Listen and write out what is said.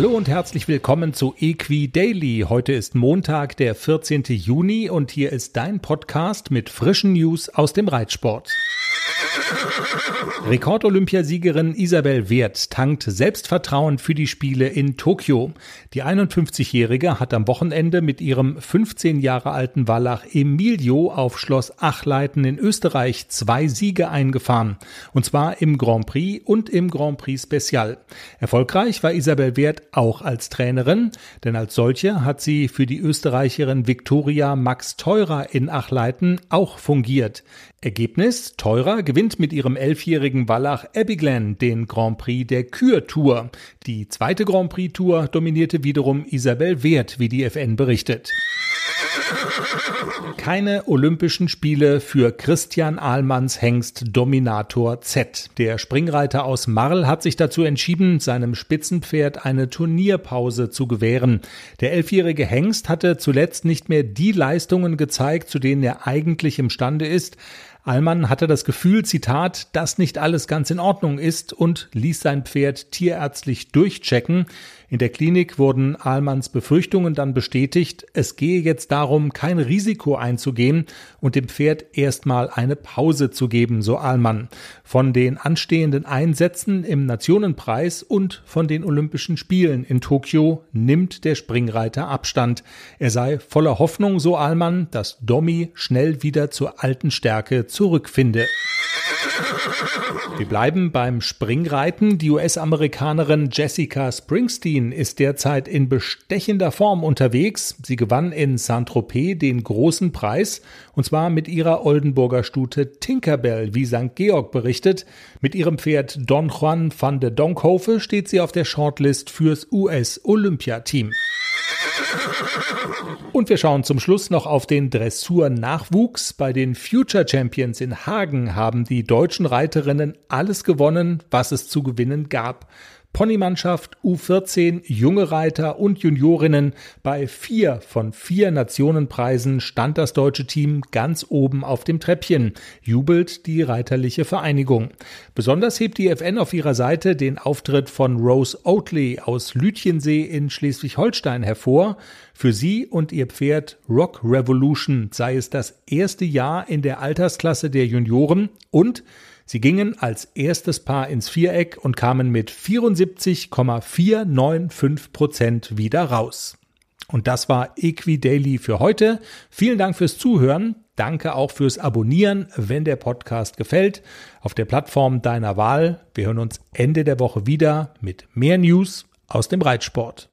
Hallo und herzlich willkommen zu Equi Daily. Heute ist Montag, der 14. Juni und hier ist dein Podcast mit frischen News aus dem Reitsport. Rekordolympiasiegerin Isabel Wert tankt Selbstvertrauen für die Spiele in Tokio. Die 51-Jährige hat am Wochenende mit ihrem 15 Jahre alten Wallach Emilio auf Schloss Achleiten in Österreich zwei Siege eingefahren. Und zwar im Grand Prix und im Grand Prix Special. Erfolgreich war Isabel Wert auch als Trainerin, denn als solche hat sie für die Österreicherin Viktoria Max Teurer in Achleiten auch fungiert. Ergebnis, Teurer gewinnt mit ihrem elfjährigen Wallach Abbyglen den Grand Prix der Kür Tour. Die zweite Grand Prix Tour dominierte wiederum Isabel Wert, wie die FN berichtet. Keine Olympischen Spiele für Christian Ahlmanns Hengst Dominator Z. Der Springreiter aus Marl hat sich dazu entschieden, seinem Spitzenpferd eine Turnierpause zu gewähren. Der elfjährige Hengst hatte zuletzt nicht mehr die Leistungen gezeigt, zu denen er eigentlich imstande ist. Allmann hatte das Gefühl, Zitat, dass nicht alles ganz in Ordnung ist und ließ sein Pferd tierärztlich durchchecken. In der Klinik wurden Ahlmanns Befürchtungen dann bestätigt, es gehe jetzt darum, kein Risiko einzugehen und dem Pferd erstmal eine Pause zu geben, so Ahlmann. Von den anstehenden Einsätzen im Nationenpreis und von den Olympischen Spielen in Tokio nimmt der Springreiter Abstand. Er sei voller Hoffnung, so Ahlmann, dass Domi schnell wieder zur alten Stärke zurückfinde. Wir bleiben beim Springreiten. Die US-Amerikanerin Jessica Springsteen ist derzeit in bestechender Form unterwegs. Sie gewann in Saint-Tropez den großen Preis und zwar mit ihrer Oldenburger Stute Tinkerbell, wie St. Georg berichtet. Mit ihrem Pferd Don Juan van de Donkhofe steht sie auf der Shortlist fürs US-Olympiateam. Und wir schauen zum Schluss noch auf den Dressur-Nachwuchs. Bei den Future Champions in Hagen haben die deutschen Reiterinnen alles gewonnen, was es zu gewinnen gab. Ponymannschaft, U14, junge Reiter und Juniorinnen. Bei vier von vier Nationenpreisen stand das deutsche Team ganz oben auf dem Treppchen, jubelt die Reiterliche Vereinigung. Besonders hebt die FN auf ihrer Seite den Auftritt von Rose Oatley aus Lütjensee in Schleswig-Holstein hervor. Für sie und ihr Pferd Rock Revolution sei es das erste Jahr in der Altersklasse der Junioren und Sie gingen als erstes Paar ins Viereck und kamen mit 74,495 Prozent wieder raus. Und das war Equidaily für heute. Vielen Dank fürs Zuhören. Danke auch fürs Abonnieren, wenn der Podcast gefällt, auf der Plattform deiner Wahl. Wir hören uns Ende der Woche wieder mit mehr News aus dem Reitsport.